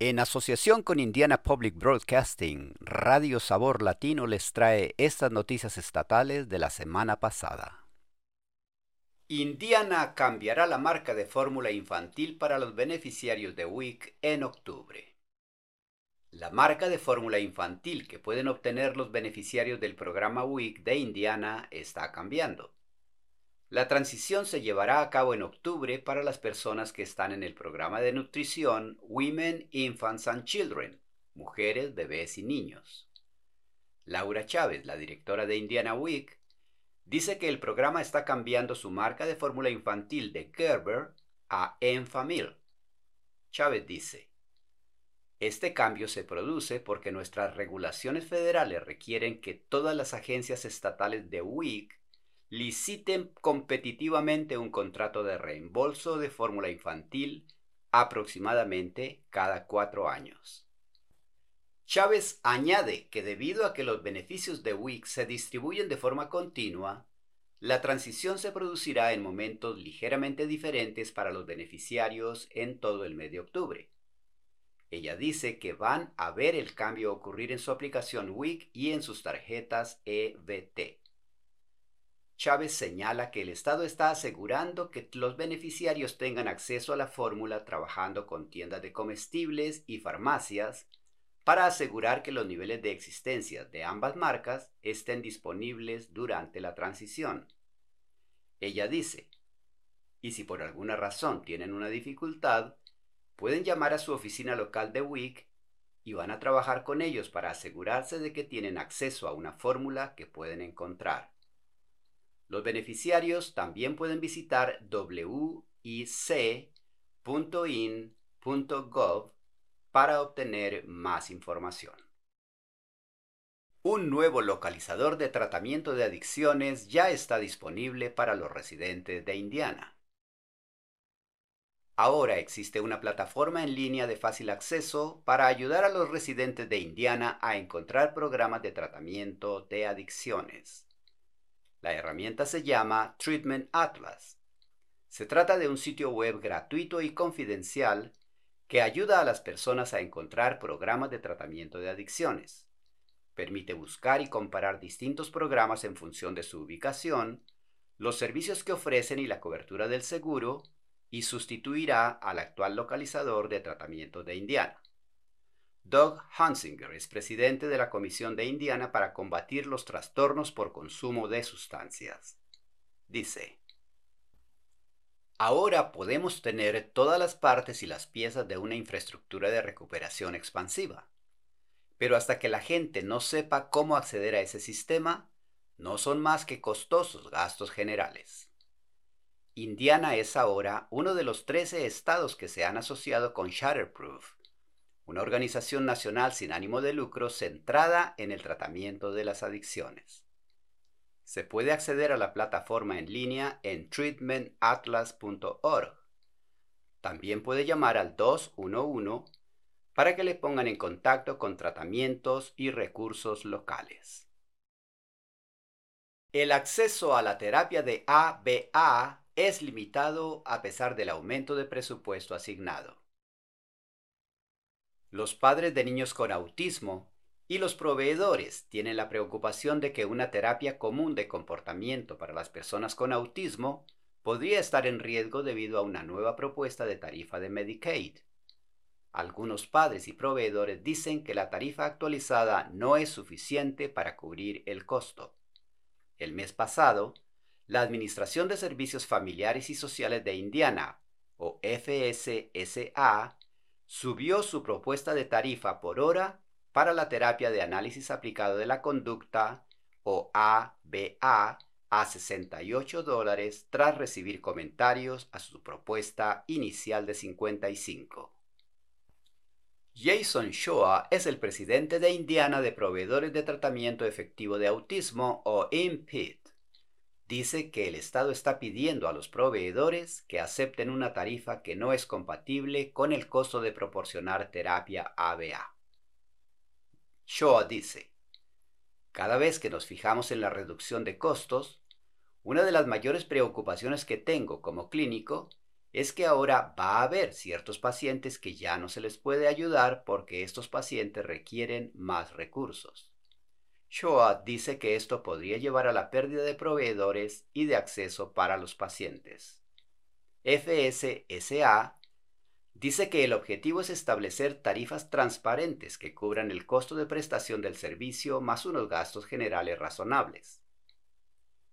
En asociación con Indiana Public Broadcasting, Radio Sabor Latino les trae estas noticias estatales de la semana pasada. Indiana cambiará la marca de fórmula infantil para los beneficiarios de WIC en octubre. La marca de fórmula infantil que pueden obtener los beneficiarios del programa WIC de Indiana está cambiando. La transición se llevará a cabo en octubre para las personas que están en el programa de nutrición Women, Infants and Children, mujeres, bebés y niños. Laura Chávez, la directora de Indiana Week, dice que el programa está cambiando su marca de fórmula infantil de Gerber a Enfamil. Chávez dice, este cambio se produce porque nuestras regulaciones federales requieren que todas las agencias estatales de WIC liciten competitivamente un contrato de reembolso de fórmula infantil aproximadamente cada cuatro años. Chávez añade que debido a que los beneficios de WIC se distribuyen de forma continua, la transición se producirá en momentos ligeramente diferentes para los beneficiarios en todo el mes de octubre. Ella dice que van a ver el cambio ocurrir en su aplicación WIC y en sus tarjetas EBT. Chávez señala que el Estado está asegurando que los beneficiarios tengan acceso a la fórmula trabajando con tiendas de comestibles y farmacias para asegurar que los niveles de existencia de ambas marcas estén disponibles durante la transición. Ella dice, y si por alguna razón tienen una dificultad, pueden llamar a su oficina local de WIC y van a trabajar con ellos para asegurarse de que tienen acceso a una fórmula que pueden encontrar. Los beneficiarios también pueden visitar wic.in.gov para obtener más información. Un nuevo localizador de tratamiento de adicciones ya está disponible para los residentes de Indiana. Ahora existe una plataforma en línea de fácil acceso para ayudar a los residentes de Indiana a encontrar programas de tratamiento de adicciones. La herramienta se llama Treatment Atlas. Se trata de un sitio web gratuito y confidencial que ayuda a las personas a encontrar programas de tratamiento de adicciones. Permite buscar y comparar distintos programas en función de su ubicación, los servicios que ofrecen y la cobertura del seguro, y sustituirá al actual localizador de tratamiento de Indiana. Doug Hansinger es presidente de la Comisión de Indiana para combatir los trastornos por consumo de sustancias. Dice, Ahora podemos tener todas las partes y las piezas de una infraestructura de recuperación expansiva. Pero hasta que la gente no sepa cómo acceder a ese sistema, no son más que costosos gastos generales. Indiana es ahora uno de los 13 estados que se han asociado con Shatterproof, una organización nacional sin ánimo de lucro centrada en el tratamiento de las adicciones. Se puede acceder a la plataforma en línea en treatmentatlas.org. También puede llamar al 211 para que le pongan en contacto con tratamientos y recursos locales. El acceso a la terapia de ABA es limitado a pesar del aumento de presupuesto asignado. Los padres de niños con autismo y los proveedores tienen la preocupación de que una terapia común de comportamiento para las personas con autismo podría estar en riesgo debido a una nueva propuesta de tarifa de Medicaid. Algunos padres y proveedores dicen que la tarifa actualizada no es suficiente para cubrir el costo. El mes pasado, la Administración de Servicios Familiares y Sociales de Indiana, o FSSA, subió su propuesta de tarifa por hora para la terapia de análisis aplicado de la conducta o ABA a 68 dólares tras recibir comentarios a su propuesta inicial de 55. Jason Shoa es el presidente de Indiana de Proveedores de Tratamiento Efectivo de Autismo o IMPIT dice que el Estado está pidiendo a los proveedores que acepten una tarifa que no es compatible con el costo de proporcionar terapia ABA. Shaw dice, cada vez que nos fijamos en la reducción de costos, una de las mayores preocupaciones que tengo como clínico es que ahora va a haber ciertos pacientes que ya no se les puede ayudar porque estos pacientes requieren más recursos. Shoah dice que esto podría llevar a la pérdida de proveedores y de acceso para los pacientes. FSSA dice que el objetivo es establecer tarifas transparentes que cubran el costo de prestación del servicio más unos gastos generales razonables.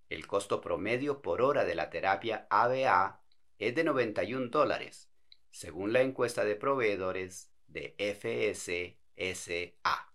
El costo promedio por hora de la terapia ABA es de 91 dólares, según la encuesta de proveedores de FSSA.